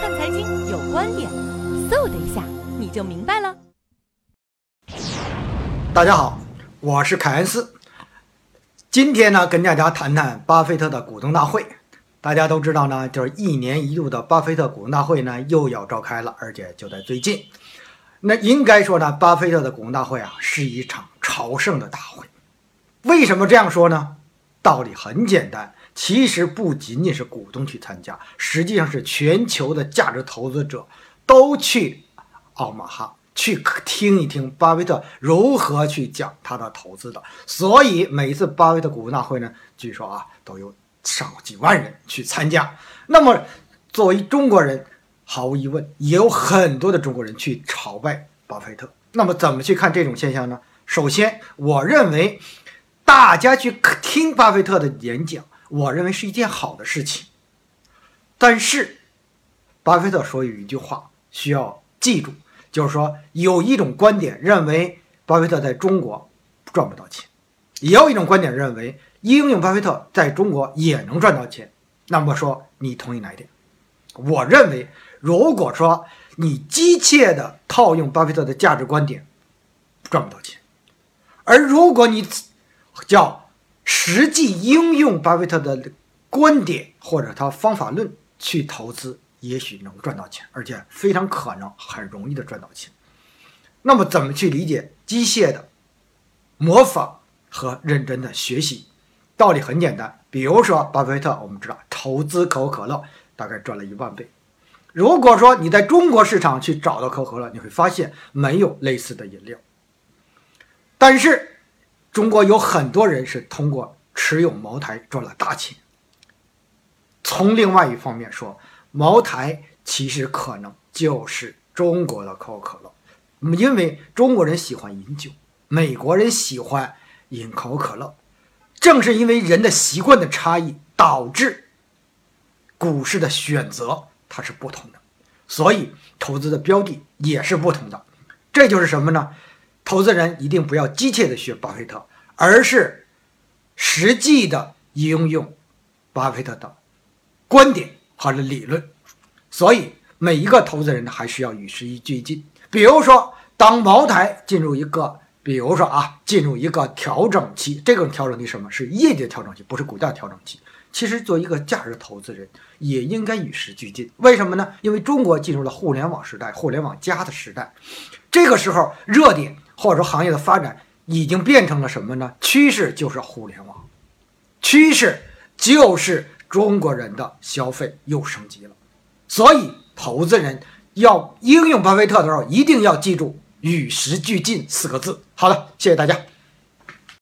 看财经有观点，嗖的一下你就明白了。大家好，我是凯恩斯。今天呢，跟大家谈谈巴菲特的股东大会。大家都知道呢，就是一年一度的巴菲特股东大会呢又要召开了，而且就在最近。那应该说呢，巴菲特的股东大会啊是一场朝圣的大会。为什么这样说呢？道理很简单，其实不仅仅是股东去参加，实际上是全球的价值投资者都去奥马哈去听一听巴菲特如何去讲他的投资的。所以每次巴菲特股东大会呢，据说啊都有上几万人去参加。那么作为中国人，毫无疑问也有很多的中国人去朝拜巴菲特。那么怎么去看这种现象呢？首先，我认为。大家去听巴菲特的演讲，我认为是一件好的事情。但是，巴菲特说有一句话需要记住，就是说有一种观点认为巴菲特在中国赚不到钱，也有一种观点认为应用巴菲特在中国也能赚到钱。那么说，你同意哪一点？我认为，如果说你机械的套用巴菲特的价值观点，赚不到钱；而如果你叫实际应用巴菲特的观点或者他方法论去投资，也许能赚到钱，而且非常可能很容易的赚到钱。那么，怎么去理解机械的模仿和认真的学习？道理很简单，比如说巴菲特，我们知道投资可口可乐大概赚了一万倍。如果说你在中国市场去找到可口可乐，你会发现没有类似的饮料，但是。中国有很多人是通过持有茅台赚了大钱。从另外一方面说，茅台其实可能就是中国的可口可乐，因为中国人喜欢饮酒，美国人喜欢饮可口可乐。正是因为人的习惯的差异，导致股市的选择它是不同的，所以投资的标的也是不同的。这就是什么呢？投资人一定不要机械的学巴菲特，而是实际的应用巴菲特的观点和理论。所以每一个投资人呢，还是要与时俱进。比如说，当茅台进入一个，比如说啊，进入一个调整期，这个调整期什么是业绩调整期，不是股价调整期。其实，做一个价值投资人也应该与时俱进。为什么呢？因为中国进入了互联网时代，互联网加的时代，这个时候热点。或者说行业的发展已经变成了什么呢？趋势就是互联网，趋势就是中国人的消费又升级了。所以，投资人要应用巴菲特的时候，一定要记住“与时俱进”四个字。好的，谢谢大家。